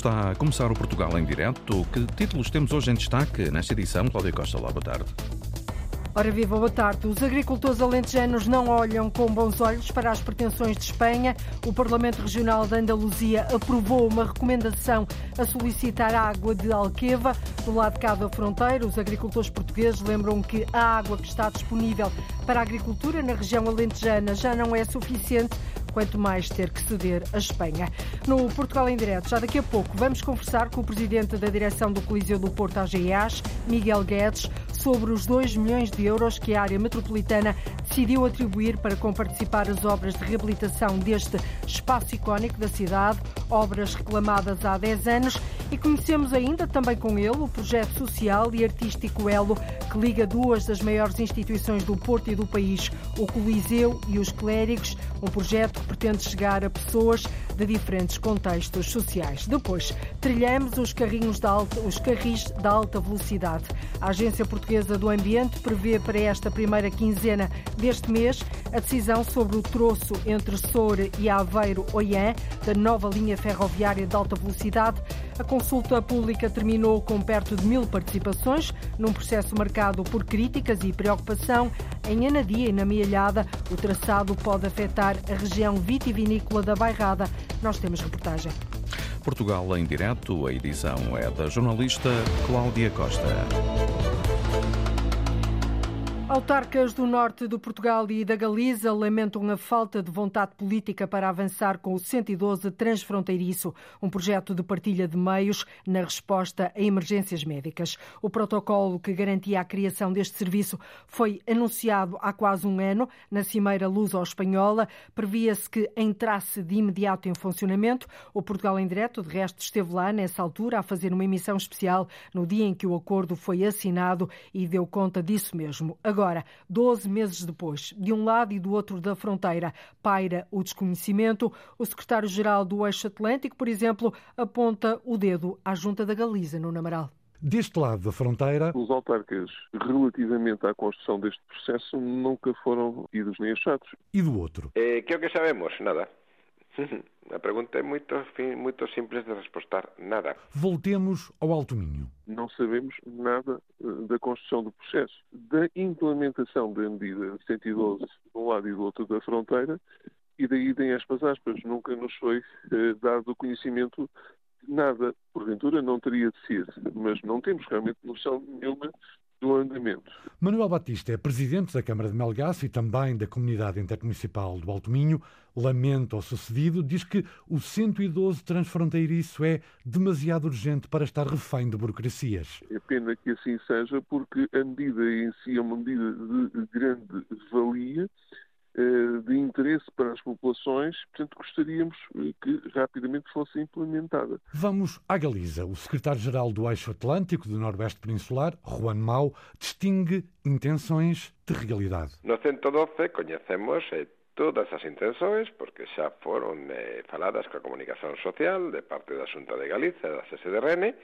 Está a começar o Portugal em direto. Que títulos temos hoje em destaque nesta edição? Cláudia Costa, lá, boa tarde. Ora viva, boa tarde. Os agricultores alentejanos não olham com bons olhos para as pretensões de Espanha. O Parlamento Regional de Andaluzia aprovou uma recomendação a solicitar água de Alqueva. Do lado de cá da fronteira, os agricultores portugueses lembram que a água que está disponível para a agricultura na região alentejana já não é suficiente quanto mais ter que ceder a Espanha. No Portugal em Direto, já daqui a pouco, vamos conversar com o presidente da direção do Coliseu do Porto AGEAS, Miguel Guedes, sobre os 2 milhões de euros que a área metropolitana decidiu atribuir para comparticipar as obras de reabilitação deste espaço icónico da cidade, obras reclamadas há 10 anos, e conhecemos ainda também com ele o projeto social e artístico Elo, que liga duas das maiores instituições do Porto e do país, o Coliseu e os Clérigos, um projeto que pretende chegar a pessoas de diferentes contextos sociais. Depois, trilhamos os carrinhos da alta, os carris da alta velocidade. A Agência Portuguesa do Ambiente prevê para esta primeira quinzena deste mês a decisão sobre o troço entre Soure e Aveiro-Oiã, da nova linha ferroviária de alta velocidade. A consulta pública terminou com perto de mil participações, num processo marcado por críticas e preocupação. Em Anadia e na Mialhada, o traçado pode afetar a região vitivinícola da Bairrada. Nós temos reportagem. Portugal em direto, a edição é da jornalista Cláudia Costa. Autarcas do norte do Portugal e da Galiza lamentam a falta de vontade política para avançar com o 112 transfronteiriço, um projeto de partilha de meios na resposta a emergências médicas. O protocolo que garantia a criação deste serviço foi anunciado há quase um ano na Cimeira Luso-Espanhola. Previa-se que entrasse de imediato em funcionamento. O Portugal em Direto, de resto, esteve lá nessa altura a fazer uma emissão especial no dia em que o acordo foi assinado e deu conta disso mesmo. Agora, Agora, 12 meses depois, de um lado e do outro da fronteira, paira o desconhecimento. O secretário-geral do Eixo Atlântico, por exemplo, aponta o dedo à Junta da Galiza, no Namaral. Deste lado da fronteira. Os autarcas, relativamente à construção deste processo, nunca foram idos nem achados. E do outro? Eh, que é o que sabemos? Nada. A pergunta é muito, muito simples de responder. Nada. Voltemos ao Alto Minho. Não sabemos nada eh, da construção do processo. Da implementação da medida 112 de um lado e do outro da fronteira e daí em aspas aspas. Nunca nos foi eh, dado conhecimento de nada. Porventura não teria de ser, mas não temos realmente noção nenhuma do andamento. Manuel Batista é presidente da Câmara de Melgaço e também da Comunidade Intermunicipal do Alto Minho. Lamenta o sucedido, diz que o 112 transfronteiriço é demasiado urgente para estar refém de burocracias. É pena que assim seja, porque a medida em si é uma medida de grande valia de interesse para as populações, portanto gostaríamos eh, que rapidamente fosse implementada. Vamos à Galiza. O secretário-geral do Eixo Atlântico do Noroeste Peninsular, Juan Mau, distingue intenções de realidade. No 112 conhecemos eh, todas as intenções, porque xa foron eh, faladas coa comunicación social de parte da Xunta de Galiza da SSDRN,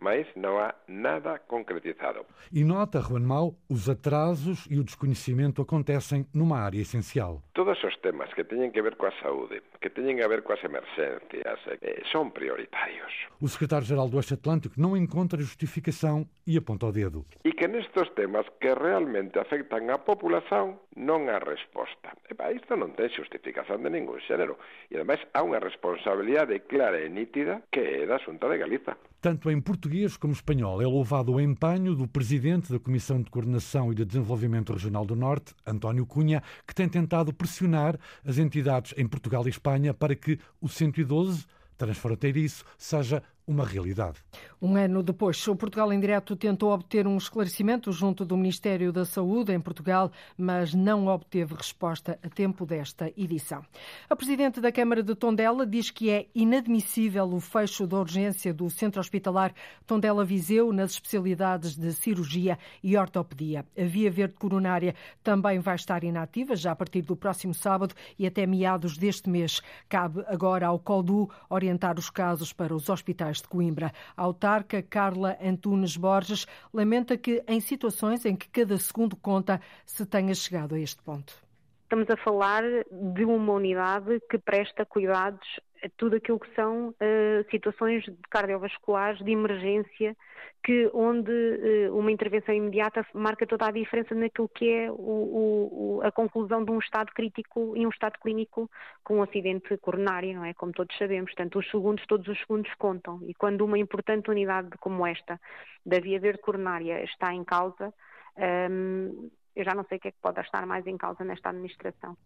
mas não há nada concretizado. E nota, Juan Mau, os atrasos e o desconhecimento acontecem numa área essencial. Todos os temas que têm a ver com a saúde, que têm a ver com as emergências, eh, são prioritários. O secretário-geral do Oeste Atlântico não encontra justificação e aponta o dedo. E que nestes temas que realmente afectan a população non há resposta. Epa, isto non ten justificación de ningún xénero. E, ademais, há unha responsabilidade clara e nítida que é da Xunta de Galiza. Tanto em português como espanhol. É louvado o empenho do presidente da Comissão de Coordenação e de Desenvolvimento Regional do Norte, António Cunha, que tem tentado pressionar as entidades em Portugal e Espanha para que o 112 transfronteiriço seja uma realidade. Um ano depois, o Portugal em Direto tentou obter um esclarecimento junto do Ministério da Saúde em Portugal, mas não obteve resposta a tempo desta edição. A Presidente da Câmara de Tondela diz que é inadmissível o fecho da urgência do Centro Hospitalar Tondela Viseu nas especialidades de cirurgia e ortopedia. A via verde coronária também vai estar inativa já a partir do próximo sábado e até meados deste mês. Cabe agora ao CODU orientar os casos para os hospitais de Coimbra. A autarca Carla Antunes Borges lamenta que, em situações em que cada segundo conta, se tenha chegado a este ponto. Estamos a falar de uma unidade que presta cuidados tudo aquilo que são uh, situações cardiovasculares de emergência, que onde uh, uma intervenção imediata marca toda a diferença naquilo que é o, o, a conclusão de um estado crítico e um estado clínico com um acidente coronário, não é? Como todos sabemos. Portanto, os segundos, todos os segundos contam. E quando uma importante unidade como esta, da via verde coronária, está em causa, um, eu já não sei o que é que pode estar mais em causa nesta administração.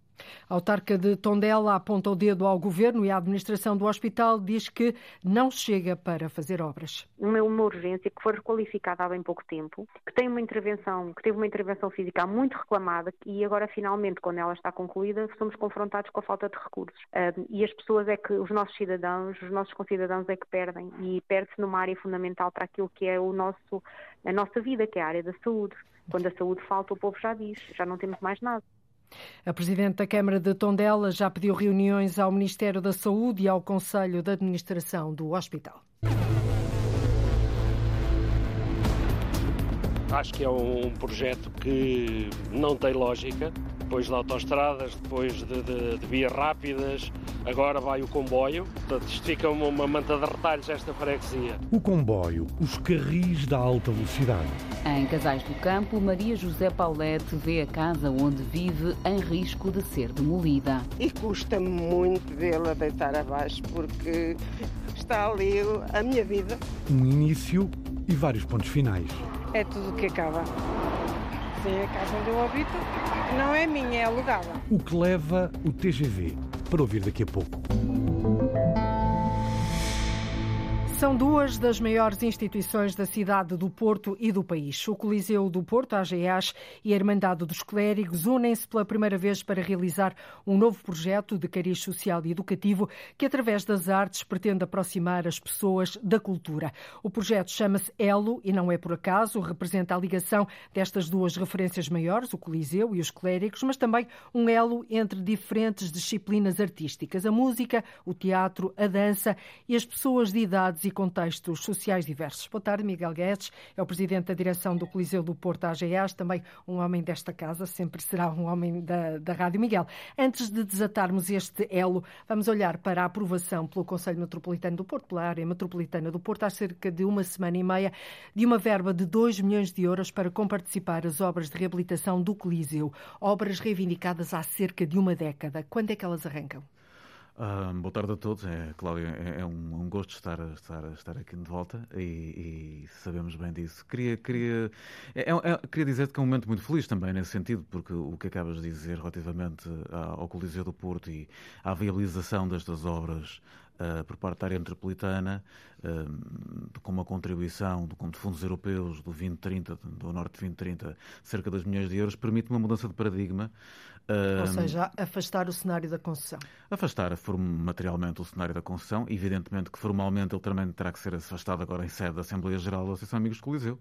A autarca de Tondela aponta o dedo ao governo e à administração do hospital diz que não chega para fazer obras. Uma, uma urgência que foi requalificada há bem pouco tempo, que tem uma intervenção, que teve uma intervenção física muito reclamada e agora finalmente, quando ela está concluída, somos confrontados com a falta de recursos. E as pessoas é que, os nossos cidadãos, os nossos concidadãos é que perdem e perde-se numa área fundamental para aquilo que é o nosso, a nossa vida, que é a área da saúde. Quando a saúde falta, o povo já diz, já não temos mais nada. A Presidente da Câmara de Tondela já pediu reuniões ao Ministério da Saúde e ao Conselho de Administração do Hospital. Acho que é um projeto que não tem lógica. Depois de autoestradas, depois de, de, de vias rápidas, agora vai o comboio. Portanto, isto fica uma, uma manta de retalhos esta freguesia. O comboio, os carris da alta velocidade. Em Casais do Campo, Maria José Paulette vê a casa onde vive em risco de ser demolida. E custa-me muito vê-la deitar abaixo porque está ali a minha vida. Um início e vários pontos finais é tudo que acaba. Sim, a casa onde eu habito não é minha, é alugada. O que leva o TGV para ouvir daqui a pouco. São duas das maiores instituições da cidade do Porto e do país. O Coliseu do Porto, a AGEAS, e a Irmandade dos Clérigos unem-se pela primeira vez para realizar um novo projeto de cariz social e educativo que, através das artes, pretende aproximar as pessoas da cultura. O projeto chama-se Elo e não é por acaso, representa a ligação destas duas referências maiores, o Coliseu e os Clérigos, mas também um elo entre diferentes disciplinas artísticas, a música, o teatro, a dança e as pessoas de idades e contextos sociais diversos. Boa tarde, Miguel Guedes, é o presidente da direção do Coliseu do Porto AGAs, também um homem desta casa, sempre será um homem da, da Rádio Miguel. Antes de desatarmos este elo, vamos olhar para a aprovação pelo Conselho Metropolitano do Porto, pela área metropolitana do Porto, há cerca de uma semana e meia, de uma verba de 2 milhões de euros para comparticipar as obras de reabilitação do Coliseu. Obras reivindicadas há cerca de uma década. Quando é que elas arrancam? Uh, boa tarde a todos. É, Cláudio, é, é um, um, gosto estar, estar, estar aqui de volta e, e sabemos bem disso. Queria, queria, é, é, é queria dizer-te que é um momento muito feliz também nesse sentido, porque o que acabas de dizer relativamente ao Coliseu do Porto e à viabilização destas obras uh, por parte da área metropolitana, uh, com uma contribuição do, de fundos europeus do 2030, do Norte 2030, cerca de 2 milhões de euros, permite uma mudança de paradigma ou seja, afastar o cenário da concessão. Afastar materialmente o cenário da concessão. Evidentemente que formalmente ele também terá que ser afastado agora em sede da Assembleia Geral da Associação Amigos do Coliseu,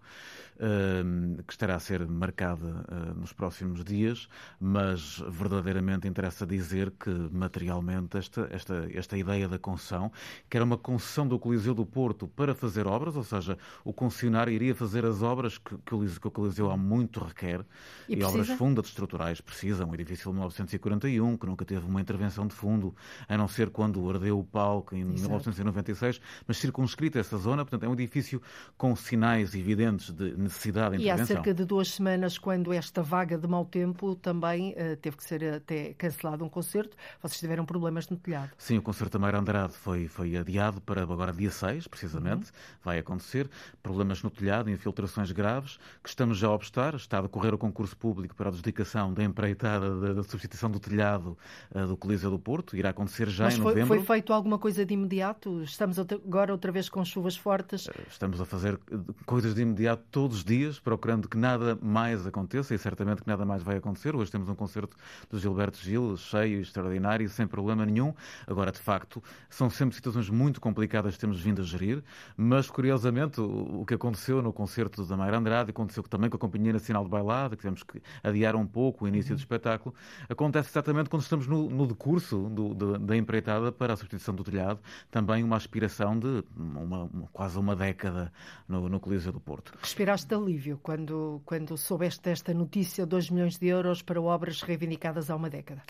que estará a ser marcada ah, nos próximos dias, mas verdadeiramente interessa dizer que materialmente esta, esta, esta ideia da concessão, que era uma concessão do Coliseu do Porto para fazer obras, ou seja, o concessionário iria fazer as obras que, que o Coliseu há muito requer, e, e obras fundas estruturais precisam, edifícios edifício de 1941, que nunca teve uma intervenção de fundo, a não ser quando ardeu o palco em Exato. 1996, mas circunscrita essa zona, portanto é um edifício com sinais evidentes de necessidade de intervenção. E há cerca de duas semanas, quando esta vaga de mau tempo também uh, teve que ser até cancelado um concerto, vocês tiveram problemas no telhado. Sim, o concerto da Meira Andrade foi, foi adiado para agora dia 6, precisamente, uhum. vai acontecer. Problemas no telhado, infiltrações graves, que estamos já a obstar, está a decorrer o concurso público para a adjudicação da empreitada da, da substituição do telhado uh, do Coliseu do Porto. Irá acontecer já Mas em foi, novembro. Foi feito alguma coisa de imediato? Estamos agora outra vez com chuvas fortes? Uh, estamos a fazer coisas de imediato todos os dias, procurando que nada mais aconteça e certamente que nada mais vai acontecer. Hoje temos um concerto do Gilberto Gil, cheio, extraordinário, sem problema nenhum. Agora, de facto, são sempre situações muito complicadas que temos vindo a gerir, mas curiosamente o, o que aconteceu no concerto da Mayra Andrade aconteceu também com a Companhia Nacional de Bailada, que tivemos que adiar um pouco o início uhum. do espetáculo, acontece exatamente quando estamos no, no decurso do, do, da empreitada para a substituição do telhado, também uma aspiração de uma, uma, quase uma década no, no Coliseu do Porto. Respiraste de alívio quando, quando soubeste esta notícia, 2 milhões de euros para obras reivindicadas há uma década?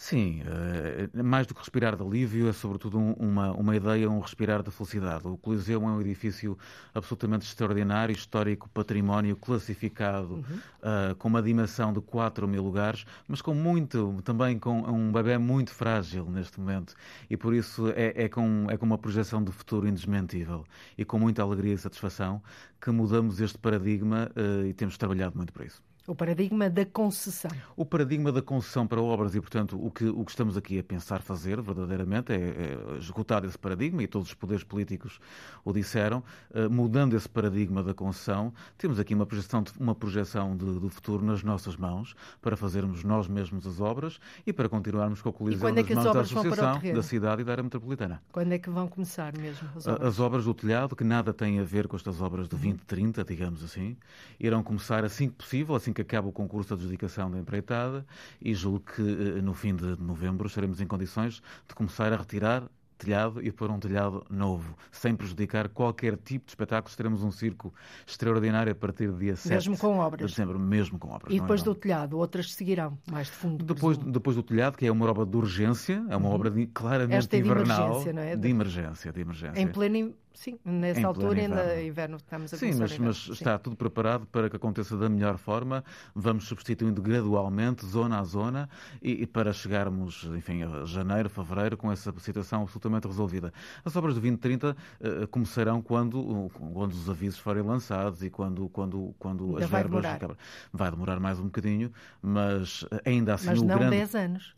Sim, uh, mais do que respirar de alívio, é sobretudo um, uma, uma ideia, um respirar de felicidade. O Coliseu é um edifício absolutamente extraordinário, histórico, património, classificado, uhum. uh, com uma dimensão de 4 mil lugares, mas com muito, também com um bebê muito frágil neste momento. E por isso é, é, com, é com uma projeção de futuro indesmentível e com muita alegria e satisfação que mudamos este paradigma uh, e temos trabalhado muito para isso. O paradigma da concessão. O paradigma da concessão para obras e, portanto, o que, o que estamos aqui a pensar fazer verdadeiramente é, é executar esse paradigma, e todos os poderes políticos o disseram, uh, mudando esse paradigma da concessão, temos aqui uma projeção, de, uma projeção de, do futuro nas nossas mãos para fazermos nós mesmos as obras e para continuarmos com a colisão é das mãos da Associação, da cidade e da área metropolitana. Quando é que vão começar mesmo as obras? As obras do telhado, que nada têm a ver com estas obras de 2030, digamos assim, irão começar assim que possível, assim que que acaba o concurso de adjudicação da empreitada e julgo que eh, no fim de novembro estaremos em condições de começar a retirar telhado e pôr um telhado novo, sem prejudicar qualquer tipo de espetáculo. Teremos um circo extraordinário a partir do dia 7 mesmo com obras. de dezembro, mesmo com obras. E é depois é do telhado, outras seguirão, mais de fundo. Depois, depois do telhado, que é uma obra de urgência, é uma uhum. obra de, claramente Esta é de invernal. Emergência, não é? De emergência, de emergência. Em pleno Sim, nessa altura ainda inverno. inverno estamos a Sim, mas, mas Sim. está tudo preparado para que aconteça da melhor forma. Vamos substituindo gradualmente, zona a zona, e, e, para chegarmos, enfim, a janeiro, fevereiro, com essa situação absolutamente resolvida. As obras do 2030 uh, começarão quando, quando os avisos forem lançados e quando, quando, quando as vai verbas. Demorar. Vai demorar mais um bocadinho, mas ainda assim mas o não grande. 10 anos.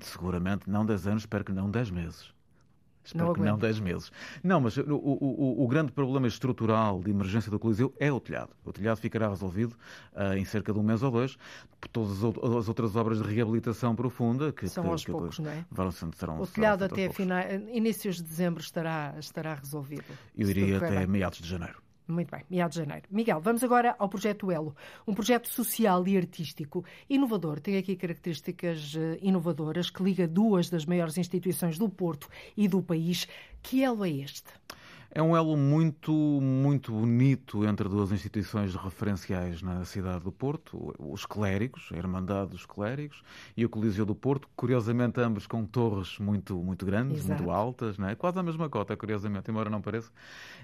Seguramente não 10 anos, espero que não 10 meses. Espero não que não 10 meses. Não, mas o, o, o, grande problema estrutural de emergência do Coliseu é o telhado. O telhado ficará resolvido uh, em cerca de um mês ou dois. Por todas as outras obras de reabilitação profunda que são que, aos que, poucos, não é? Vão, serão, o telhado até final, inícios de dezembro estará, estará resolvido. Eu diria até meados de janeiro. Muito bem, meados de janeiro. Miguel, vamos agora ao projeto Elo, um projeto social e artístico inovador. Tem aqui características eh, inovadoras que liga duas das maiores instituições do Porto e do país. Que elo é este? É um elo muito, muito bonito entre duas instituições referenciais na cidade do Porto, os clérigos, a Irmandade dos Clérigos e o Coliseu do Porto, curiosamente ambos com torres muito, muito grandes, Exato. muito altas, não é? quase a mesma cota, curiosamente, embora não pareça.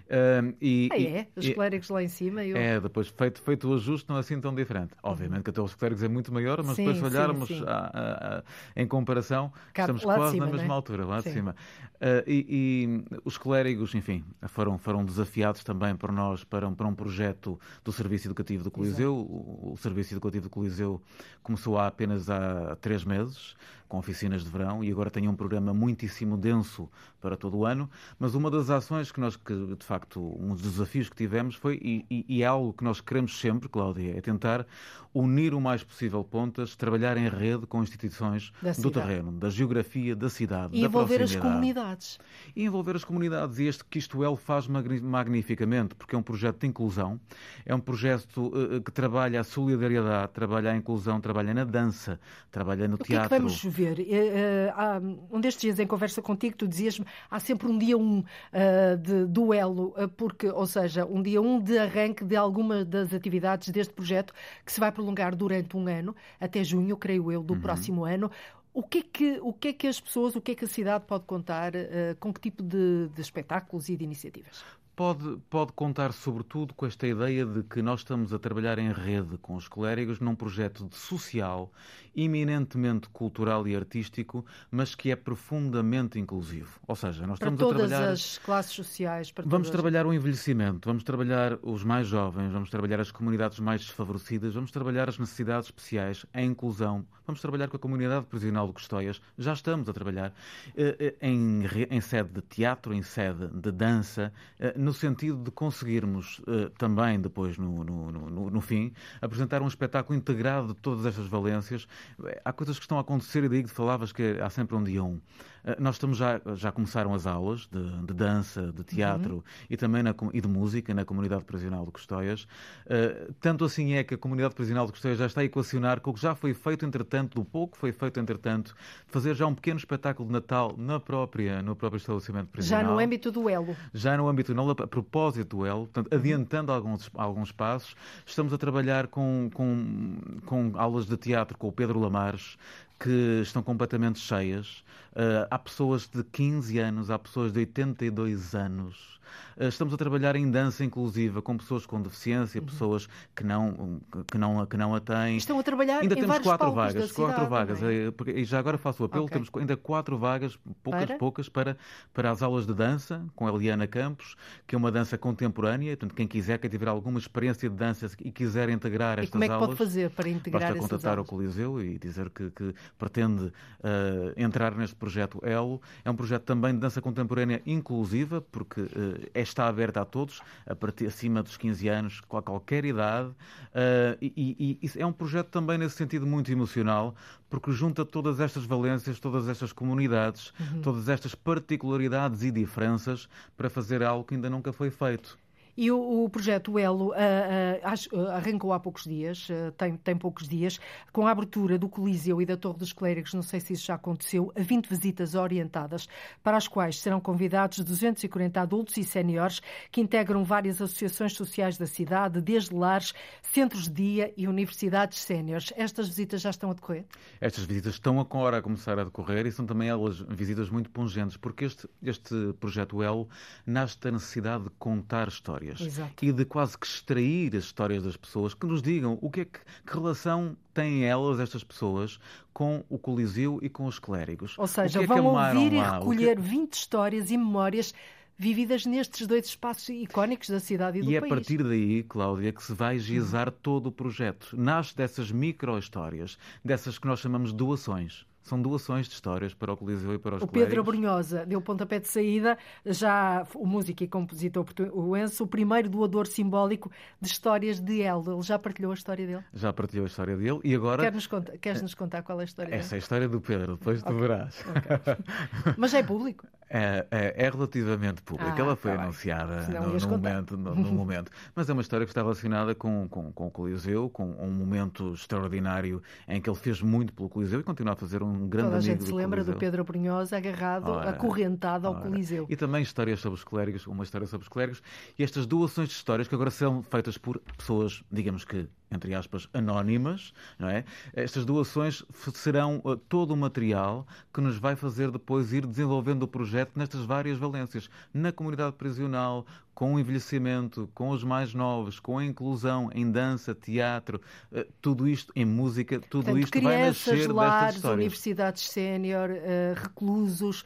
Uh, e, ah, é? Os clérigos lá em cima? Eu... É, depois feito, feito o ajuste não é assim tão diferente. Obviamente que até os clérigos é muito maior, mas sim, depois se olharmos sim, sim. A, a, a, em comparação, estamos quase cima, na mesma é? altura, lá de cima. Uh, e, e os clérigos, enfim, foram, foram desafiados também por nós para um, para um projeto do Serviço Educativo do Coliseu. O, o, Serviço Educativo do Coliseu começou há apenas há três meses com oficinas de verão e agora tem um programa muitíssimo denso para todo o ano. Mas uma das ações que nós, que, de facto, um dos desafios que tivemos foi, e, e é algo que nós queremos sempre, Cláudia, é tentar unir o mais possível pontas, trabalhar em rede com instituições do terreno, da geografia, da cidade, e da envolver as comunidades. E envolver as comunidades. E este que isto ele faz magnificamente, porque é um projeto de inclusão, é um projeto uh, que trabalha a solidariedade, trabalha a inclusão, trabalha na dança, trabalha no o teatro. Que é que ver? Uh, uh, um destes dias em conversa contigo, tu dizias-me há sempre um dia um de duelo, porque, ou seja, um dia um de arranque de alguma das atividades deste projeto que se vai prolongar durante um ano, até junho, creio eu, do uhum. próximo ano. O que, é que, o que é que as pessoas, o que é que a cidade pode contar, com que tipo de, de espetáculos e de iniciativas? Pode, pode contar, sobretudo, com esta ideia de que nós estamos a trabalhar em rede com os clérigos num projeto de social, eminentemente cultural e artístico, mas que é profundamente inclusivo. Ou seja, nós para estamos todas a trabalhar. as classes sociais. Para vamos trabalhar o envelhecimento, vamos trabalhar os mais jovens, vamos trabalhar as comunidades mais desfavorecidas, vamos trabalhar as necessidades especiais, a inclusão, vamos trabalhar com a comunidade prisional de Custóias. Já estamos a trabalhar eh, eh, em, em sede de teatro, em sede de dança eh, no sentido de conseguirmos também, depois, no, no, no, no, fim, apresentar um espetáculo integrado de todas estas valências. Há coisas que estão a acontecer e daí que falavas que há sempre um dia um. Uh, nós estamos já, já começaram as aulas de, de dança, de teatro uhum. e também na, e de música na comunidade prisional de Custóias. Uh, tanto assim é que a comunidade prisional de Custóias já está a equacionar com o que já foi feito, entretanto, do pouco foi feito, entretanto, fazer já um pequeno espetáculo de Natal na própria, no próprio estabelecimento prisional. Já no âmbito do elo. Já no âmbito, não a propósito do EL, portanto, adiantando alguns, alguns passos, estamos a trabalhar com, com, com aulas de teatro com o Pedro Lamares, que estão completamente cheias. Uh, há pessoas de 15 anos, há pessoas de 82 anos. Eh, estamos a trabalhar em dança inclusiva com pessoas com deficiência, uhum. pessoas que não, que, não, que não a têm. Estão a trabalhar ainda em temos quatro vagas, quatro vagas. É? E já agora faço o apelo, okay. temos ainda quatro vagas, poucas, para? poucas, para, para as aulas de dança com a Eliana Campos, que é uma dança contemporânea. Portanto, quem quiser, quem tiver alguma experiência de dança e quiser integrar estas aulas. E como é que aulas, pode fazer para integrar basta contatar o Coliseu e dizer que, que pretende uh, entrar neste projeto Elo. É um projeto também de dança contemporânea inclusiva, porque uh, está aberta a todos, a partir acima dos 15 anos, com qualquer idade, uh, e, e, e, é um projeto também nesse sentido muito emocional, porque junta todas estas valências, todas estas comunidades, uhum. todas estas particularidades e diferenças para fazer algo que ainda nunca foi feito. E o, o projeto Elo uh, uh, arrancou há poucos dias, uh, tem, tem poucos dias, com a abertura do Coliseu e da Torre dos Clérigos, não sei se isso já aconteceu, a 20 visitas orientadas, para as quais serão convidados 240 adultos e séniores que integram várias associações sociais da cidade, desde lares, centros de dia e universidades séniores. Estas visitas já estão a decorrer? Estas visitas estão agora a começar a decorrer e são também elas visitas muito pungentes, porque este, este projeto Elo nasce da necessidade de contar histórias histórias Exato. e de quase que extrair as histórias das pessoas, que nos digam o que é que, que relação têm elas, estas pessoas, com o Coliseu e com os clérigos. Ou seja, é vão ouvir e recolher que... 20 histórias e memórias vividas nestes dois espaços icónicos da cidade e do país. E é a partir daí, Cláudia, que se vai gizar todo o projeto. Nasce dessas micro-histórias, dessas que nós chamamos de doações. São doações de histórias para o Coliseu e para os O Pedro Brunhosa deu pontapé de saída, já o músico e compositor portuense, o primeiro doador simbólico de histórias de El. Ele já partilhou a história dele? Já partilhou a história dele e agora... Queres-nos contar, queres -nos contar qual é a história Essa dele? é a história do Pedro, depois okay. tu verás. Okay. Mas é público? É, é, é, relativamente pública. Ah, Ela foi tá anunciada no, no momento, no, no, momento. Mas é uma história que está relacionada com, com, com, o Coliseu, com um momento extraordinário em que ele fez muito pelo Coliseu e continua a fazer um grande Toda amigo a gente se lembra Coliseu. do Pedro Brunhosa agarrado, ora, acorrentado ao ora. Coliseu. E também histórias sobre os clérigos, uma história sobre os clérigos. E estas doações de histórias que agora são feitas por pessoas, digamos que entre aspas, anónimas, não é? Estas doações serão uh, todo o material que nos vai fazer depois ir desenvolvendo o projeto nestas várias valências, na comunidade prisional, com o envelhecimento, com os mais novos, com a inclusão em dança, teatro, eh, tudo isto em música, tudo Portanto, isto crianças, vai nascer lares, histórias. universidades sénior, uh, reclusos,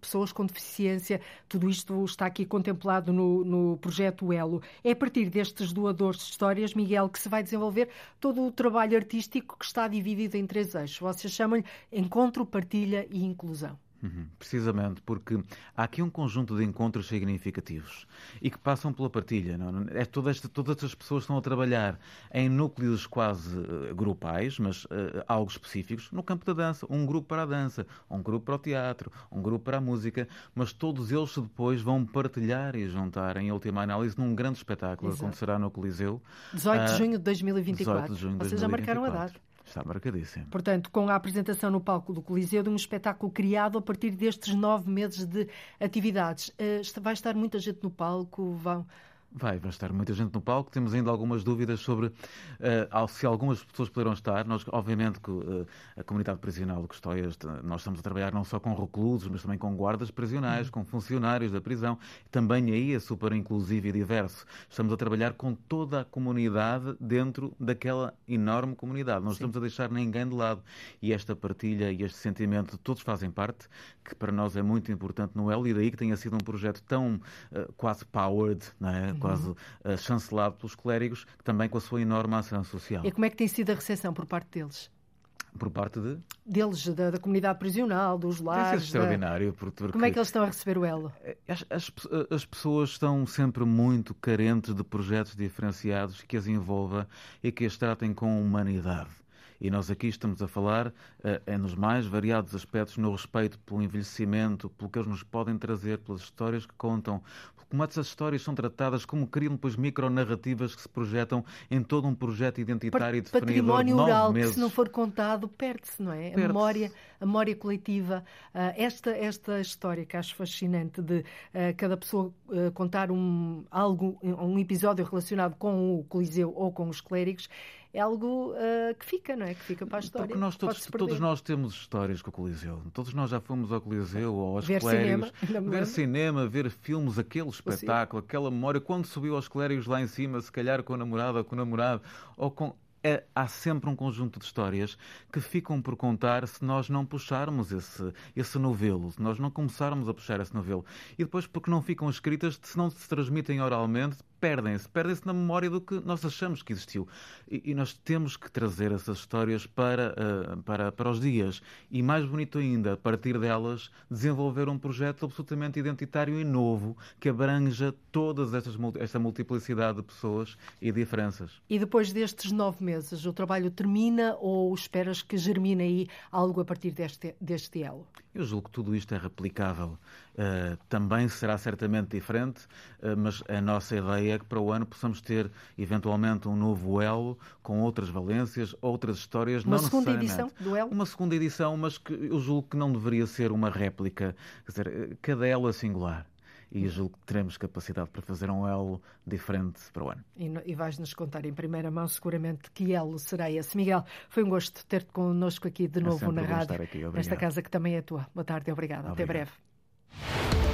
pessoas com deficiência, tudo isto está aqui contemplado no, no projeto Elo. É a partir destes doadores de histórias, Miguel, que se vai desenvolver todo o trabalho artístico que está dividido em três eixos. Vocês chamam-lhe encontro, partilha e inclusão. Uhum, precisamente, porque há aqui um conjunto de encontros significativos e que passam pela partilha. Não? É? é todas, todas as pessoas estão a trabalhar em núcleos quase uh, grupais, mas uh, algo específicos, no campo da dança. Um grupo para a dança, um grupo para o teatro, um grupo para a música, mas todos eles depois vão partilhar e juntar, em última análise, num grande espetáculo que acontecerá no Coliseu. 18 de junho de 2024. 18 de junho de Vocês 2024. já marcaram a data. Está marcadíssimo. Portanto, com a apresentação no palco do Coliseu de um espetáculo criado a partir destes nove meses de atividades. Eh, vai estar muita gente no palco? Vão, Vai, vai estar muita gente no palco. Temos ainda algumas dúvidas sobre uh, se algumas pessoas poderão estar. Nós, obviamente, que uh, a comunidade prisional de Custóias, nós estamos a trabalhar não só com reclusos, mas também com guardas prisionais, uhum. com funcionários da prisão. Também aí é super inclusivo e diverso. Estamos a trabalhar com toda a comunidade dentro daquela enorme comunidade. Não estamos a deixar ninguém de lado. E esta partilha e este sentimento de todos fazem parte, que para nós é muito importante no El, e daí que tenha sido um projeto tão uh, quase powered, não é? Quase uh, chancelado pelos clérigos, também com a sua enorme ação social. E como é que tem sido a recepção por parte deles? Por parte de? Deles, da, da comunidade prisional, dos lares. Tem sido extraordinário. Da... Porque... Como é que eles estão a receber o Elo? Eh, as, as, as, pessoas estão sempre muito carentes de projetos diferenciados que as envolva e que as tratem com humanidade. E nós aqui estamos a falar uh, é nos mais variados aspectos, no respeito pelo envelhecimento, pelo que eles nos podem trazer, pelas histórias que contam, como essas histórias são tratadas, como criam depois micronarrativas que se projetam em todo um projeto identitário e definido Património oral meses. que se não for contado perde-se, não é? A memória, a memória coletiva. Uh, esta, esta história que acho fascinante de uh, cada pessoa contar um, algo, um episódio relacionado com o Coliseu ou com os clérigos, é algo uh, que fica, não é? Que fica para a história. Porque nós todos, todos nós temos histórias com o Coliseu. Todos nós já fomos ao Coliseu ou aos ver Clérigos. Cinema, ver cinema, ver filmes, aquele espetáculo, aquela memória. Quando subiu aos Clérigos lá em cima, se calhar com a namorada ou com o namorado, ou com é, há sempre um conjunto de histórias que ficam por contar se nós não puxarmos esse, esse novelo, se nós não começarmos a puxar esse novelo. E depois, porque não ficam escritas, se não se transmitem oralmente, perdem-se, perdem-se na memória do que nós achamos que existiu. E, e nós temos que trazer essas histórias para, uh, para, para os dias. E mais bonito ainda, a partir delas, desenvolver um projeto absolutamente identitário e novo que abranja todas estas, esta multiplicidade de pessoas e diferenças. E depois destes nove meses, o trabalho termina ou esperas que germine aí algo a partir deste, deste elo? Eu julgo que tudo isto é replicável. Uh, também será certamente diferente, uh, mas a nossa ideia é que para o ano possamos ter eventualmente um novo elo com outras valências, outras histórias. Uma não segunda edição do elo? Uma segunda edição, mas que eu julgo que não deveria ser uma réplica. Quer dizer, cada elo é singular e julgo que teremos capacidade para fazer um elo diferente para o ano. E, e vais-nos contar em primeira mão seguramente que elo será esse. Miguel, foi um gosto ter-te connosco aqui de é novo na rádio, aqui. nesta casa que também é tua. Boa tarde obrigado. obrigado. Até breve.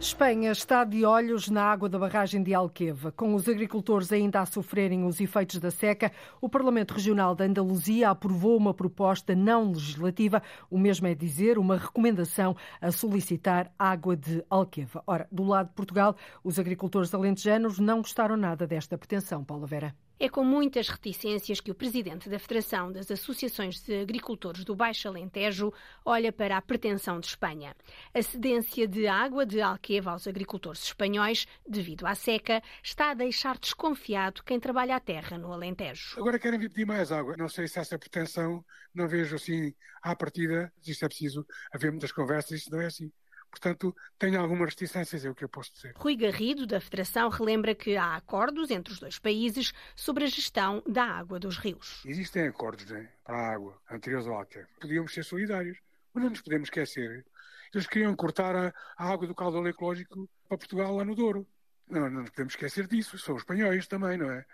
Espanha está de olhos na água da barragem de Alqueva. Com os agricultores ainda a sofrerem os efeitos da seca, o Parlamento Regional da Andaluzia aprovou uma proposta não legislativa, o mesmo é dizer, uma recomendação a solicitar água de Alqueva. Ora, do lado de Portugal, os agricultores alentejanos não gostaram nada desta pretensão, Paula Vera. É com muitas reticências que o presidente da Federação das Associações de Agricultores do Baixo Alentejo olha para a pretensão de Espanha. A cedência de água de Alqueva aos agricultores espanhóis, devido à seca, está a deixar desconfiado quem trabalha a terra no Alentejo. Agora querem pedir mais água. Não sei se essa pretensão, não vejo assim à partida, isto é preciso haver muitas conversas, isto não é assim. Portanto, tenho algumas reticências, é o que eu posso dizer. Rui Garrido, da Federação, relembra que há acordos entre os dois países sobre a gestão da água dos rios. Existem acordos né, para a água anteriores ao Alqueva. Podíamos ser solidários, mas não nos podemos esquecer. Eles queriam cortar a, a água do caudal ecológico para Portugal lá no Douro. Não, não nos podemos esquecer disso. São espanhóis também, não é?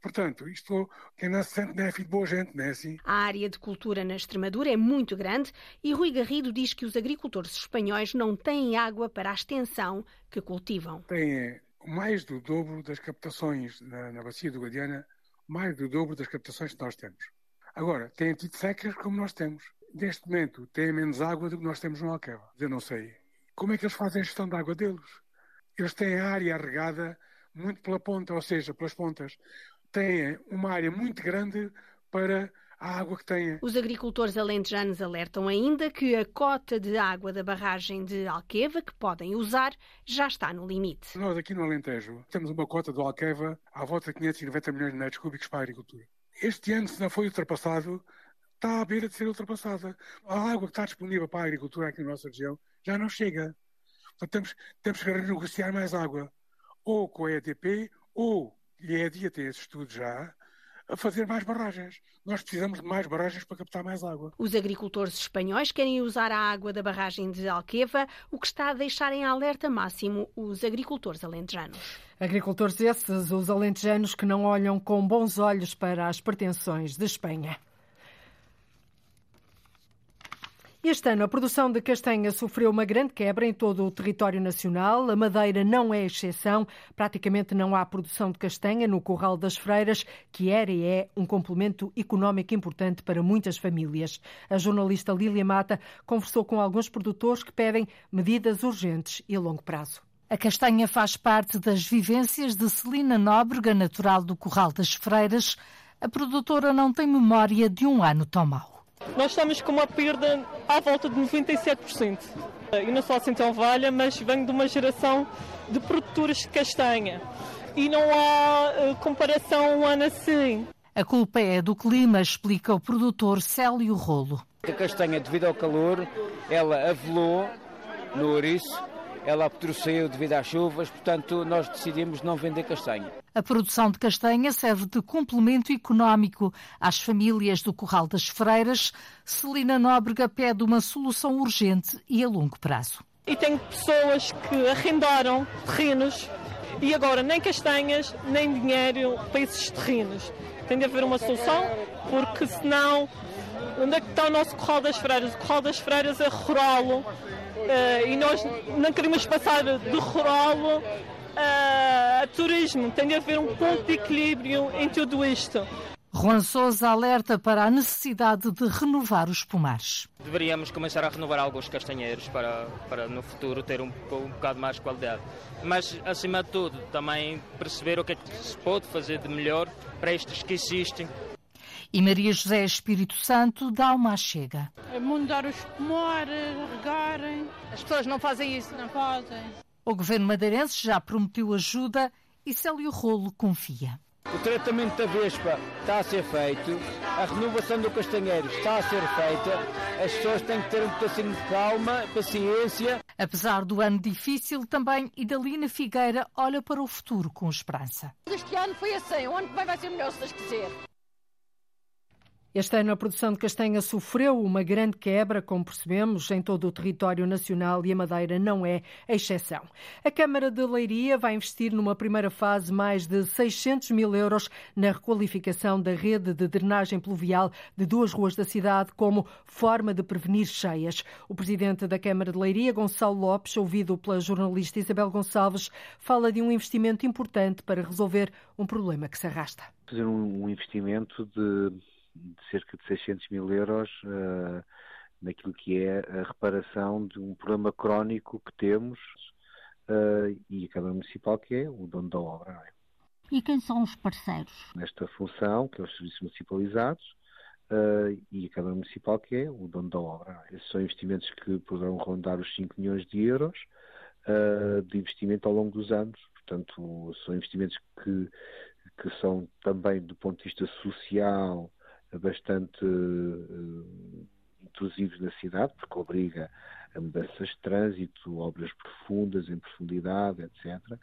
Portanto, isto quem não se sente não é filho de boa gente, não é assim? A área de cultura na Extremadura é muito grande e Rui Garrido diz que os agricultores espanhóis não têm água para a extensão que cultivam. Têm mais do dobro das captações na, na bacia do Guadiana, mais do dobro das captações que nós temos. Agora, têm tido secas como nós temos. Neste momento, têm menos água do que nós temos no Alqueva. Eu não sei. Como é que eles fazem a gestão da água deles? Eles têm a área regada muito pela ponta, ou seja, pelas pontas têm uma área muito grande para a água que têm. Os agricultores alentejanos alertam ainda que a cota de água da barragem de Alqueva que podem usar já está no limite. Nós aqui no Alentejo temos uma cota do Alqueva à volta de 590 milhões de metros cúbicos para a agricultura. Este ano, se não foi ultrapassado, está à beira de ser ultrapassada. A água que está disponível para a agricultura aqui na nossa região já não chega. Portanto, temos, temos que renegociar mais água, ou com a EDP, ou e é dia ter esse estudo já, a fazer mais barragens. Nós precisamos de mais barragens para captar mais água. Os agricultores espanhóis querem usar a água da barragem de Alqueva, o que está a deixar em alerta máximo os agricultores alentejanos. Agricultores esses, os alentejanos que não olham com bons olhos para as pretensões de Espanha. Este ano, a produção de castanha sofreu uma grande quebra em todo o território nacional. A Madeira não é exceção. Praticamente não há produção de castanha no Corral das Freiras, que era e é um complemento económico importante para muitas famílias. A jornalista Lília Mata conversou com alguns produtores que pedem medidas urgentes e a longo prazo. A castanha faz parte das vivências de Celina Nóbrega, natural do Corral das Freiras. A produtora não tem memória de um ano tão mau. Nós estamos com uma perda à volta de 97%. E não só assim tão valha, mas venho de uma geração de produtores de castanha. E não há uh, comparação um ano assim. A culpa é do clima, explica o produtor Célio Rolo. A castanha, devido ao calor, ela avelou no ouriço ela apodreceu devido às chuvas, portanto nós decidimos não vender castanha. A produção de castanha serve de complemento económico às famílias do Corral das Freiras. Celina Nóbrega pede uma solução urgente e a longo prazo. E tenho pessoas que arrendaram terrenos e agora nem castanhas, nem dinheiro para esses terrenos. Tem de haver uma solução, porque senão, onde é que está o nosso Corral das Freiras? O Corral das Freiras é rural uh, e nós não queremos passar de rural uh, a turismo. Tem de haver um ponto de equilíbrio em tudo isto. Juan Sousa alerta para a necessidade de renovar os pomares. Deveríamos começar a renovar alguns castanheiros para, para no futuro ter um, um bocado mais qualidade. Mas, acima de tudo, também perceber o que é que se pode fazer de melhor para estes que existem. E Maria José Espírito Santo dá uma chega. É mudar os pomares, regarem. As pessoas não fazem isso. Não fazem. O governo madeirense já prometeu ajuda e Célio Rolo confia. O tratamento da vespa está a ser feito, a renovação do castanheiro está a ser feita, as pessoas têm que ter um bocadinho de calma, paciência. Apesar do ano difícil, também Idalina Figueira olha para o futuro com esperança. Este ano foi assim, o ano que vem vai ser melhor se Deus quiser. Este ano a produção de castanha sofreu uma grande quebra, como percebemos, em todo o território nacional e a Madeira não é a exceção. A Câmara de Leiria vai investir numa primeira fase mais de 600 mil euros na requalificação da rede de drenagem pluvial de duas ruas da cidade como forma de prevenir cheias. O presidente da Câmara de Leiria, Gonçalo Lopes, ouvido pela jornalista Isabel Gonçalves, fala de um investimento importante para resolver um problema que se arrasta. Fazer um investimento de de cerca de 600 mil euros uh, naquilo que é a reparação de um problema crónico que temos uh, e a Câmara Municipal, que é o dono da obra. É? E quem são os parceiros? Nesta função, que é os serviços municipalizados, uh, e a Câmara Municipal, que é o dono da obra. É? Esses são investimentos que poderão rondar os 5 milhões de euros de investimento ao longo dos anos. Portanto, são investimentos que, que são também, do ponto de vista social, bastante uh, intrusivos na cidade, porque obriga a mudanças de trânsito, obras profundas, em profundidade, etc.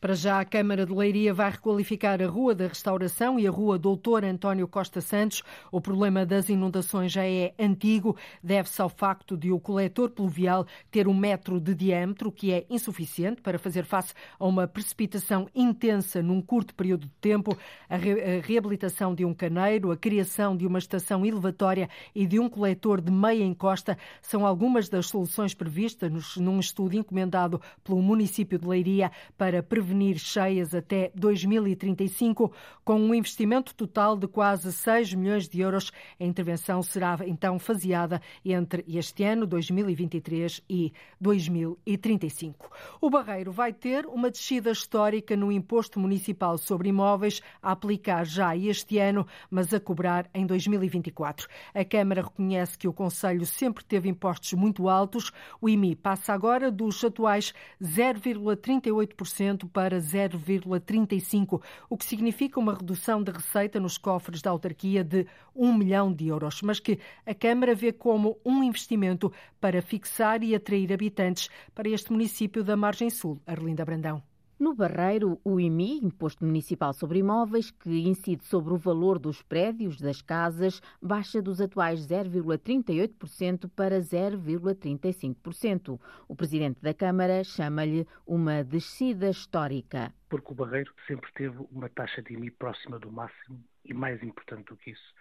Para já, a Câmara de Leiria vai requalificar a Rua da Restauração e a Rua Doutor António Costa Santos. O problema das inundações já é antigo, deve-se ao facto de o coletor pluvial ter um metro de diâmetro, que é insuficiente para fazer face a uma precipitação intensa num curto período de tempo. A, re a reabilitação de um caneiro, a criação de uma estação elevatória e de um coletor de meia encosta são algumas das soluções previstas num estudo encomendado pelo município de Leiria para prevenir cheias até 2035, com um investimento total de quase 6 milhões de euros. A intervenção será então faseada entre este ano, 2023, e 2035. O Barreiro vai ter uma descida histórica no imposto municipal sobre imóveis a aplicar já este ano, mas a cobrar em 2024. A Câmara reconhece que o Conselho sempre teve impostos muito altos. O IMI passa agora dos atuais 0,38% para 0,35%, o que significa uma redução de receita nos cofres da autarquia de 1 milhão de euros, mas que a Câmara vê como um investimento para fixar e atrair habitantes para este município da Margem Sul. Arlinda Brandão. No Barreiro, o IMI, Imposto Municipal sobre Imóveis, que incide sobre o valor dos prédios, das casas, baixa dos atuais 0,38% para 0,35%. O Presidente da Câmara chama-lhe uma descida histórica. Porque o Barreiro sempre teve uma taxa de IMI próxima do máximo e, mais importante do que isso,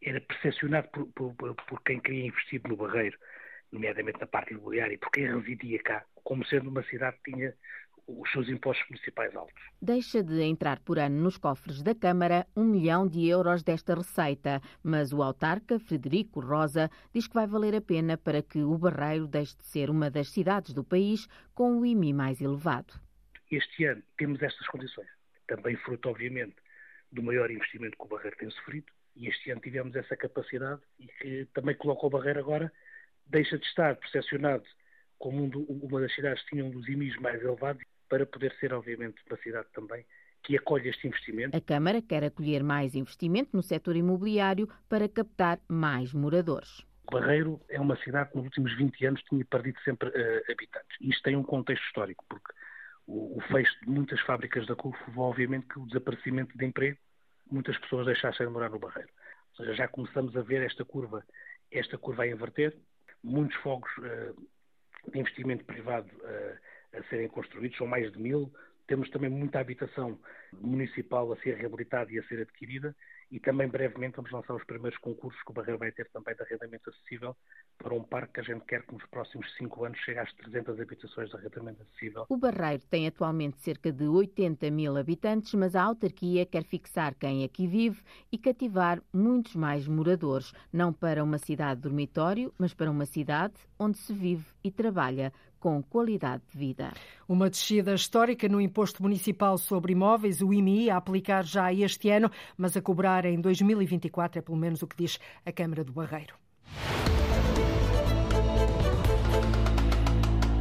era percepcionado por, por, por quem queria investir no Barreiro, nomeadamente na parte imobiliária, e por quem residia cá, como sendo uma cidade que tinha os seus impostos municipais altos. Deixa de entrar por ano nos cofres da Câmara um milhão de euros desta receita, mas o autarca, Frederico Rosa, diz que vai valer a pena para que o Barreiro deixe de ser uma das cidades do país com o IMI mais elevado. Este ano temos estas condições, também fruto, obviamente, do maior investimento que o Barreiro tem sofrido, e este ano tivemos essa capacidade e que também coloca o Barreiro agora, deixa de estar percepcionado como um uma das cidades que tinha um dos IMIs mais elevados para poder ser, obviamente, uma cidade também que acolhe este investimento. A Câmara quer acolher mais investimento no setor imobiliário para captar mais moradores. Barreiro é uma cidade que nos últimos 20 anos tinha perdido sempre uh, habitantes. Isto tem um contexto histórico, porque o, o fecho de muitas fábricas da CUF levou, obviamente, que o desaparecimento de emprego, muitas pessoas deixassem de morar no Barreiro. Ou seja, já começamos a ver esta curva, esta curva a inverter, muitos fogos uh, de investimento privado uh, a serem construídos, são mais de mil, Temos também muita habitação municipal a ser reabilitada e a ser adquirida e também brevemente vamos lançar os primeiros concursos que o Barreiro vai ter também de arrendamento acessível para um parque que a gente quer que nos próximos cinco anos chegue às 300 habitações de arrendamento acessível. O Barreiro tem atualmente cerca de 80 mil habitantes, mas a autarquia quer fixar quem aqui vive e cativar muitos mais moradores, não para uma cidade dormitório, mas para uma cidade onde se vive e trabalha com qualidade de vida. Uma descida histórica no imposto municipal sobre imóveis, o IMI, a aplicar já este ano, mas a cobrar em 2024, é pelo menos o que diz a Câmara do Barreiro.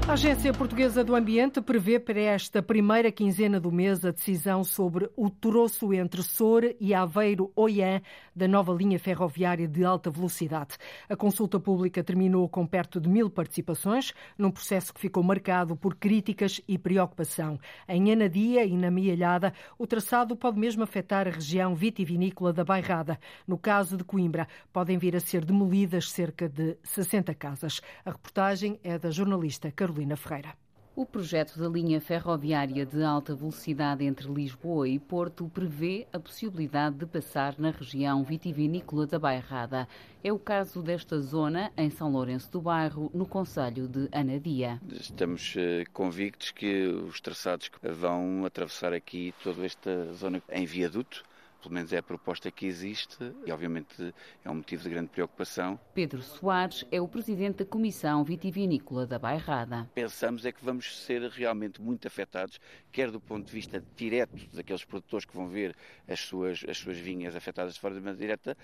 A Agência Portuguesa do Ambiente prevê para esta primeira quinzena do mês a decisão sobre o troço entre Sor e Aveiro-Oiã da nova linha ferroviária de alta velocidade. A consulta pública terminou com perto de mil participações, num processo que ficou marcado por críticas e preocupação. Em Anadia e na Mialhada, o traçado pode mesmo afetar a região vitivinícola da Bairrada. No caso de Coimbra, podem vir a ser demolidas cerca de 60 casas. A reportagem é da jornalista Carolina. Carolina Ferreira. O projeto da linha ferroviária de alta velocidade entre Lisboa e Porto prevê a possibilidade de passar na região vitivinícola da Bairrada. É o caso desta zona, em São Lourenço do Bairro, no Conselho de Anadia. Estamos eh, convictos que os traçados vão atravessar aqui toda esta zona em viaduto pelo menos é a proposta que existe e, obviamente, é um motivo de grande preocupação. Pedro Soares é o presidente da Comissão Vitivinícola da Bairrada. Pensamos é que vamos ser realmente muito afetados, quer do ponto de vista direto daqueles produtores que vão ver as suas, as suas vinhas afetadas de forma direta,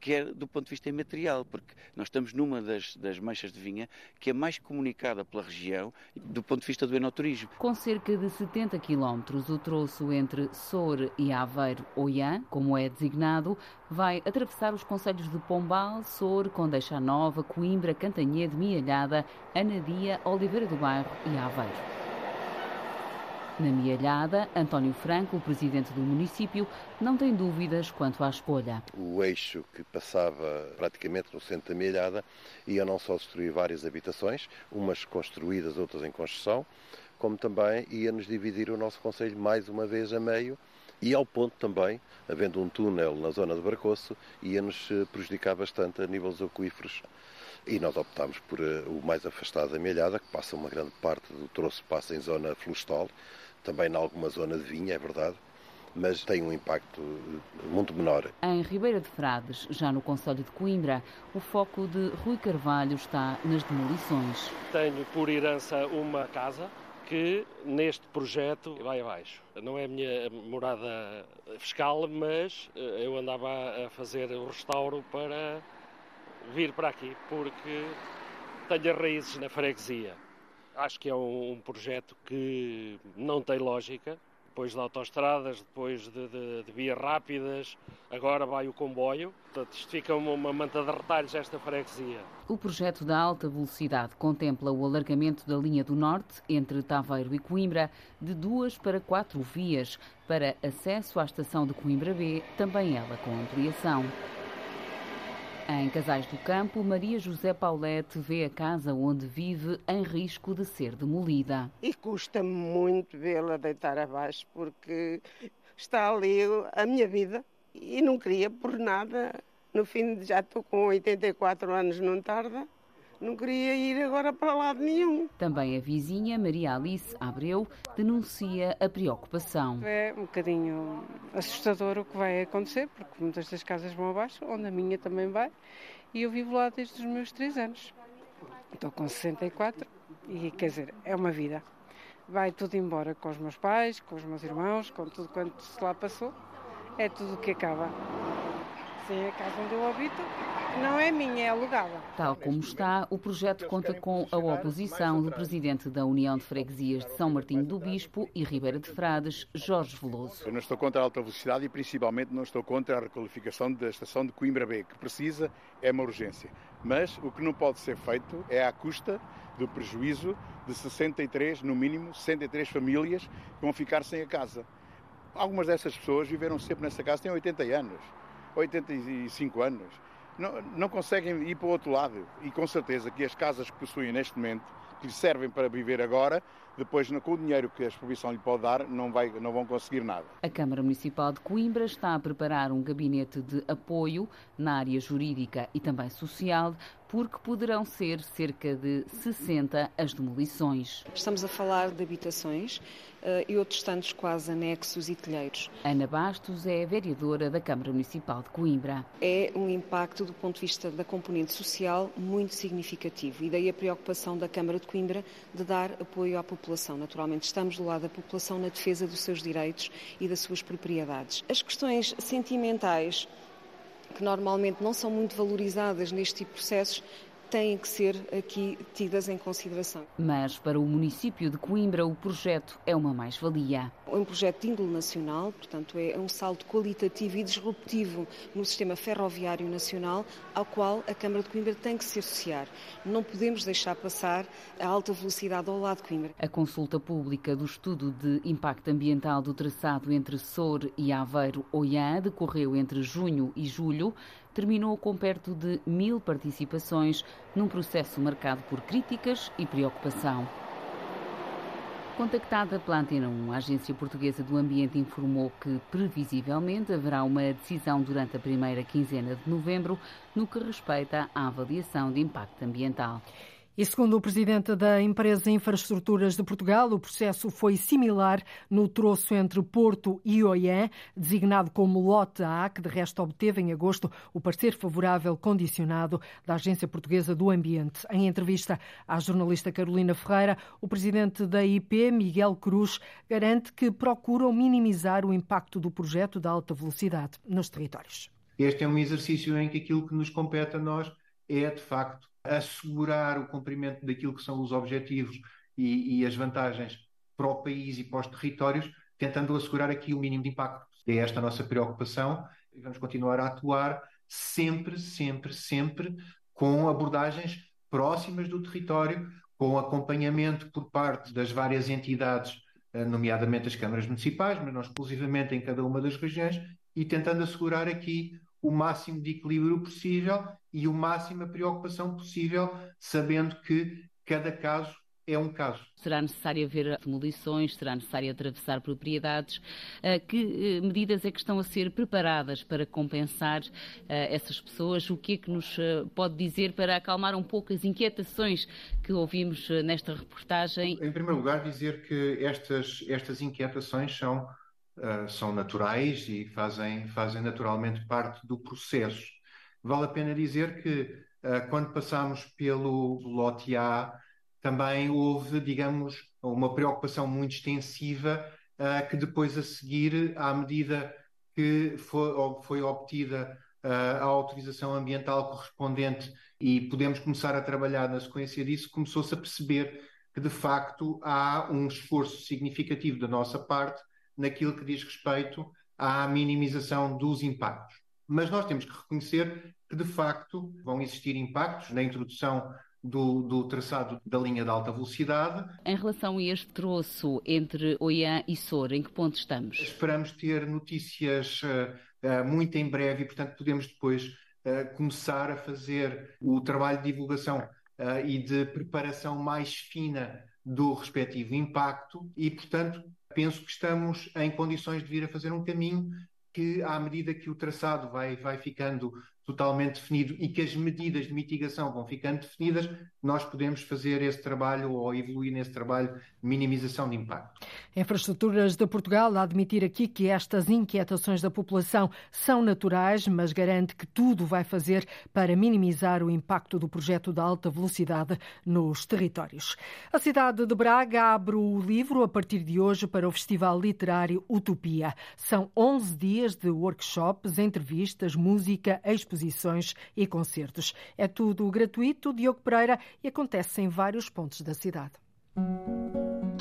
quer do ponto de vista imaterial, porque nós estamos numa das, das manchas de vinha que é mais comunicada pela região do ponto de vista do enoturismo. Com cerca de 70 quilómetros, o troço entre Soure e Aveiro-Oiã, como é designado, vai atravessar os concelhos de Pombal, Soure, Condeixa Nova, Coimbra, Cantanhede, Mialhada, Anadia, Oliveira do Bairro e Aveiro. Na Mialhada, António Franco, o presidente do município, não tem dúvidas quanto à escolha. O eixo que passava praticamente no centro da Mialhada ia não só destruir várias habitações, umas construídas, outras em construção, como também ia nos dividir o nosso Conselho mais uma vez a meio e ao ponto também, havendo um túnel na zona do Barcoço, ia-nos eh, prejudicar bastante a nível dos aquíferos. E nós optámos por uh, o mais afastado da Mialhada, que passa uma grande parte do troço passa em zona florestal, também em alguma zona de vinha, é verdade, mas tem um impacto eh, muito menor. Em Ribeira de Frades, já no Conselho de Coimbra, o foco de Rui Carvalho está nas demolições. Tenho por herança uma casa que neste projeto vai abaixo. Não é a minha morada fiscal, mas eh, eu andava a fazer o restauro para vir para aqui, porque tenho as raízes na freguesia. Acho que é um, um projeto que não tem lógica. Depois de autoestradas, depois de, de, de, vias rápidas, agora vai o comboio. Portanto, isto fica uma, uma manta de retalhos esta freguesia. O projeto da alta velocidade contempla o alargamento da linha do Norte entre Taveiro e Coimbra de duas para quatro vias para acesso à estação de Coimbra B, também ela com ampliação. Em Casais do Campo, Maria José Paulette vê a casa onde vive em risco de ser demolida. E custa-me muito vê-la deitar abaixo, porque está ali a minha vida e não queria por nada. No fim, já estou com 84 anos, não tarda não queria ir agora para lado nenhum. Também a vizinha Maria Alice Abreu denuncia a preocupação. É um bocadinho assustador o que vai acontecer, porque muitas das casas vão abaixo, onde a minha também vai, e eu vivo lá desde os meus 3 anos. Estou com 64 e, quer dizer, é uma vida. Vai tudo embora com os meus pais, com os meus irmãos, com tudo quanto se lá passou. É tudo o que acaba. A casa onde eu habito, não é minha, é alugada. Tal como está, o projeto conta com a oposição do presidente da União de Freguesias de São Martinho do Bispo e Ribeira de Frades, Jorge Veloso. Eu não estou contra a alta velocidade e principalmente não estou contra a requalificação da estação de Coimbra B, que precisa, é uma urgência. Mas o que não pode ser feito é à custa do prejuízo de 63, no mínimo, 63 famílias que vão ficar sem a casa. Algumas dessas pessoas viveram sempre nessa casa, têm 80 anos, 85 anos não, não conseguem ir para o outro lado. E com certeza que as casas que possuem neste momento que lhe servem para viver agora, depois com o dinheiro que a expropriação lhe pode dar, não, vai, não vão conseguir nada. A Câmara Municipal de Coimbra está a preparar um gabinete de apoio na área jurídica e também social porque poderão ser cerca de 60 as demolições. Estamos a falar de habitações uh, e outros tantos quase anexos e telheiros. Ana Bastos é vereadora da Câmara Municipal de Coimbra. É um impacto do ponto de vista da componente social muito significativo e daí a preocupação da Câmara de Coimbra de dar apoio à população. Naturalmente estamos do lado da população na defesa dos seus direitos e das suas propriedades. As questões sentimentais que normalmente não são muito valorizadas neste tipo de processos, têm que ser aqui tidas em consideração. Mas para o município de Coimbra o projeto é uma mais-valia. É um projeto de índole nacional, portanto é um salto qualitativo e disruptivo no sistema ferroviário nacional, ao qual a Câmara de Coimbra tem que se associar. Não podemos deixar passar a alta velocidade ao lado de Coimbra. A consulta pública do estudo de impacto ambiental do traçado entre Sor e Aveiro-Oiã decorreu entre junho e julho terminou com perto de mil participações num processo marcado por críticas e preocupação. Contactada pela Antena 1, a Agência Portuguesa do Ambiente informou que, previsivelmente, haverá uma decisão durante a primeira quinzena de novembro no que respeita à avaliação de impacto ambiental. E segundo o presidente da empresa Infraestruturas de Portugal, o processo foi similar no troço entre Porto e Oiã, designado como lote A, que de resto obteve em agosto o parecer favorável condicionado da Agência Portuguesa do Ambiente. Em entrevista à jornalista Carolina Ferreira, o presidente da IP, Miguel Cruz, garante que procuram minimizar o impacto do projeto da alta velocidade nos territórios. Este é um exercício em que aquilo que nos compete a nós é, de facto, assegurar o cumprimento daquilo que são os objetivos e, e, as vantagens para o país e para os territórios, tentando assegurar aqui o mínimo de impacto. É esta a nossa preocupação e vamos continuar a atuar sempre, sempre, sempre com abordagens próximas do território, com acompanhamento por parte das várias entidades, eh, nomeadamente as câmaras municipais, mas não exclusivamente em cada uma das regiões, e tentando assegurar aqui o máximo de equilíbrio possível e o máximo de preocupação possível, sabendo que cada caso é um caso. Será necessário haver demolições, será necessário atravessar propriedades. Eh, que eh, medidas é que estão a ser preparadas para compensar eh, essas pessoas? O que é que nos pode dizer para acalmar um pouco as inquietações que ouvimos nesta reportagem? Em primeiro lugar, dizer que estas, estas inquietações são uh, são naturais e fazem, fazem naturalmente parte do processo. Vale a pena dizer que uh, quando passamos pelo lote A, também houve, digamos, uma preocupação muito extensiva uh, que depois a seguir, à medida que foi, foi obtida a autorização ambiental correspondente e podemos começar a trabalhar na sequência disso, começou-se a perceber que de facto há um esforço significativo da nossa parte naquilo que diz respeito à minimização dos impactos. Mas nós temos que reconhecer que, de facto, vão existir impactos na introdução do, do, traçado da linha de alta velocidade. Em relação a este troço entre Oiã e Sor, em que ponto estamos? Esperamos ter notícias uh, uh, muito em breve e, portanto, podemos depois uh, começar a fazer o trabalho de divulgação e de preparação mais fina do respectivo impacto e, portanto, penso que estamos em condições de vir a fazer um caminho que, à medida que o traçado vai, vai ficando totalmente definido e que as medidas de mitigação vão ficando definidas, nós podemos fazer esse trabalho ou evoluir nesse trabalho de minimização de impacto. Infraestruturas de Portugal a admitir aqui que estas inquietações da população são naturais, mas garante que tudo vai fazer para minimizar o impacto do projeto da alta velocidade nos territórios. A cidade de Braga abre o livro a partir de hoje para o Festival Literário Utopia. São 11 dias de workshops, entrevistas, música, exposições exposições e concertos. É tudo gratuito, Diogo Pereira, e acontece em vários pontos da cidade.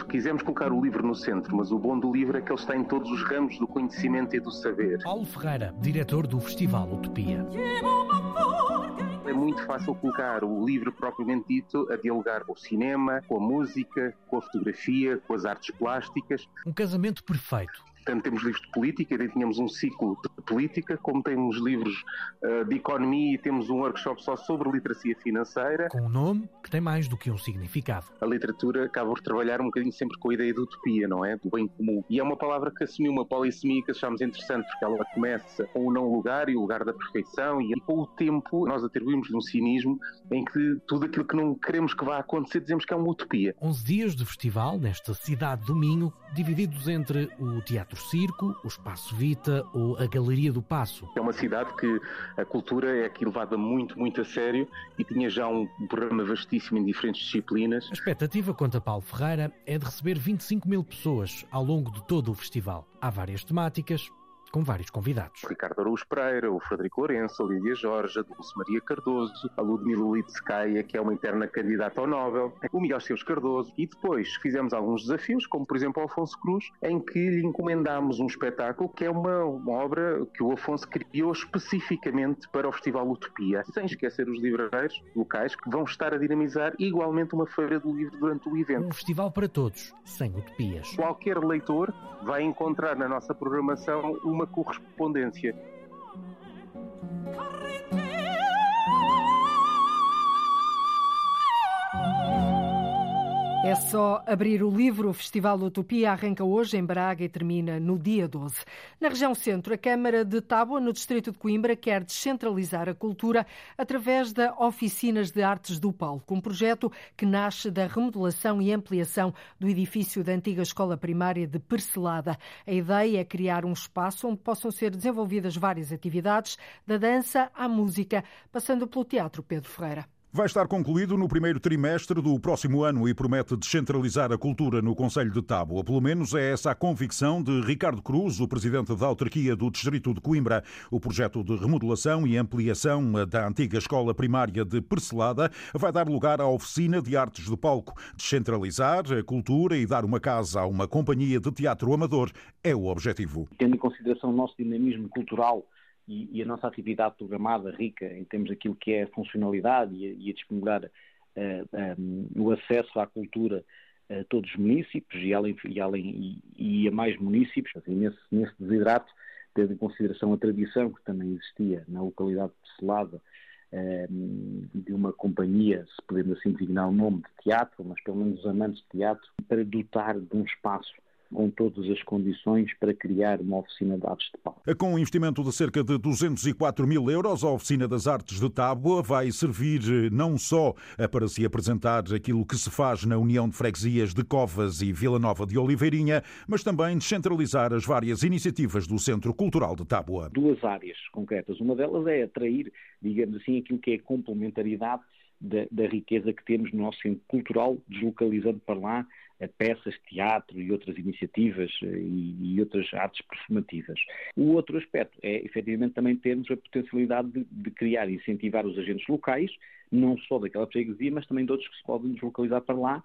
Quisemos colocar o livro no centro, mas o bom do livro é que ele está em todos os ramos do conhecimento e do saber. Paulo Ferreira, diretor do Festival Utopia. É muito fácil colocar o livro propriamente dito a dialogar com o cinema, com a música, com a fotografia, com as artes plásticas. Um casamento perfeito Tanto temos livros de política, e tínhamos um ciclo de política, como temos livros uh, de economia e temos um workshop só sobre literacia financeira. Com um nome que tem mais do que um significado. A literatura acaba por trabalhar um bocadinho sempre com a ideia de utopia, não é? Do bem comum. E é uma palavra que assumiu uma polissemia que achamos interessante, porque ela começa com o não lugar e o lugar da perfeição, e com o tempo nós atribuímos-lhe um cinismo em que tudo aquilo que não queremos que vá acontecer dizemos que é uma utopia. 11 dias de festival nesta cidade do Minho, divididos entre o Teatro Circo, o Espaço Vita ou a Galeria do Passo. É uma cidade que a cultura é aqui levada muito, muito a sério e tinha já um programa vastíssimo em diferentes disciplinas. A expectativa, conta Paulo Ferreira, é de receber 25 mil pessoas ao longo de todo o festival. Há várias temáticas, com vários convidados. Ricardo Araújo Pereira, o Frederico Lourenço, a Lídia Jorge, a Dulce Maria Cardoso, a Ludmila Litskaya, que é uma interna candidata ao Nobel, o Miguel Seus Cardoso, e depois fizemos alguns desafios, como por exemplo o Afonso Cruz, em que lhe encomendámos um espetáculo que é uma, uma obra que o Afonso criou especificamente para o Festival Utopia, sem esquecer os livreiros locais que vão estar a dinamizar igualmente uma feira do livro durante o evento. Um festival para todos, sem utopias. Qualquer leitor vai encontrar na nossa programação uma correspondência. É só abrir o livro. O Festival Utopia arranca hoje em Braga e termina no dia 12. Na região centro, a Câmara de Tábua, no distrito de Coimbra, quer descentralizar a cultura através da Oficinas de Artes do Palco, um projeto que nasce da remodelação e ampliação do edifício da antiga escola primária de Percelada. A ideia é criar um espaço onde possam ser desenvolvidas várias atividades, da dança à música, passando pelo Teatro Pedro Ferreira. Vai estar concluído no primeiro trimestre do próximo ano e promete descentralizar a cultura no Conselho de Tábua. Pelo menos é essa a convicção de Ricardo Cruz, o presidente da autarquia do Distrito de Coimbra. O projeto de remodelação e ampliação da antiga escola primária de Percelada vai dar lugar à oficina de artes do palco. Descentralizar a cultura e dar uma casa a uma companhia de teatro amador é o objetivo. Tendo em consideração o nosso dinamismo cultural e, e, a nossa atividade programada rica em termos daquilo que é a funcionalidade e a, e a disponibilizar uh, eh, um, ehm, o acesso à cultura a todos os municípios e, além, e, além, e, a mais municípios, assim, nesse, nesse desidrato, tendo em consideração a tradição que também existia na localidade de Selada, de uma companhia, se podemos assim designar o nome de teatro, mas pelo menos os amantes de teatro, para dotar de um espaço com todas as condições para criar uma oficina de artes de pau. Com um investimento de cerca de 204 mil euros, a oficina das artes de Tábua vai servir eh, não só eh, para se apresentar aquilo que se faz na União de Freguesias de Covas e Vila Nova de Oliveirinha, mas também descentralizar as várias iniciativas do Centro Cultural de Tábua. Duas áreas concretas. Uma delas é atrair, digamos assim, aquilo que é a complementaridade da, da riqueza que temos no nosso centro cultural, deslocalizando para lá peças, teatro e outras iniciativas eh, e, e, outras artes performativas. O outro aspecto é, efetivamente, também termos a potencialidade de, de criar e incentivar os agentes locais, não só daquela freguesia, mas também de outros que se podem deslocalizar para lá,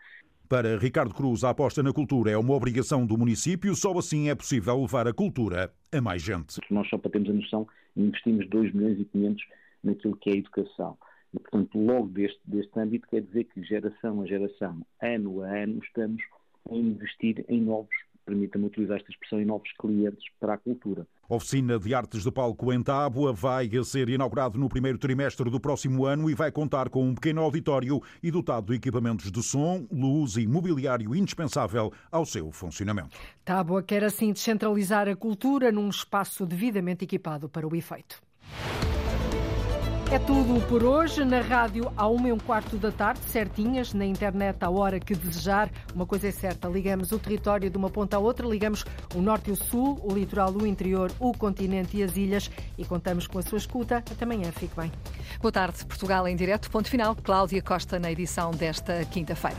para Ricardo Cruz, a aposta na cultura é uma obrigação do município, só assim é possível levar a cultura a mais gente. Nós só para termos a noção, investimos 2 milhões e 500 naquilo que é a educação. E, portanto, logo deste, deste âmbito, quer dizer que geração a geração, ano a ano, estamos a investir em novos, permita-me utilizar esta expressão, em novos clientes para a cultura. Oficina de Artes de Palco em Tábua vai ser inaugurado no primeiro trimestre do próximo ano e vai contar com um pequeno auditório e dotado de equipamentos de som, luz e mobiliário indispensável ao seu funcionamento. Tábua quer assim descentralizar a cultura num espaço devidamente equipado para o efeito. É tudo por hoje. Na rádio, à uma e um quarto da tarde, certinhas. Na internet, à hora que desejar. Uma coisa é certa: ligamos o território de uma ponta à outra, ligamos o norte e o sul, o litoral, o interior, o continente e as ilhas e contamos com a sua escuta. Até amanhã. Fique bem. Boa tarde, Portugal em direto. Ponto final. Cláudia Costa na edição desta quinta-feira.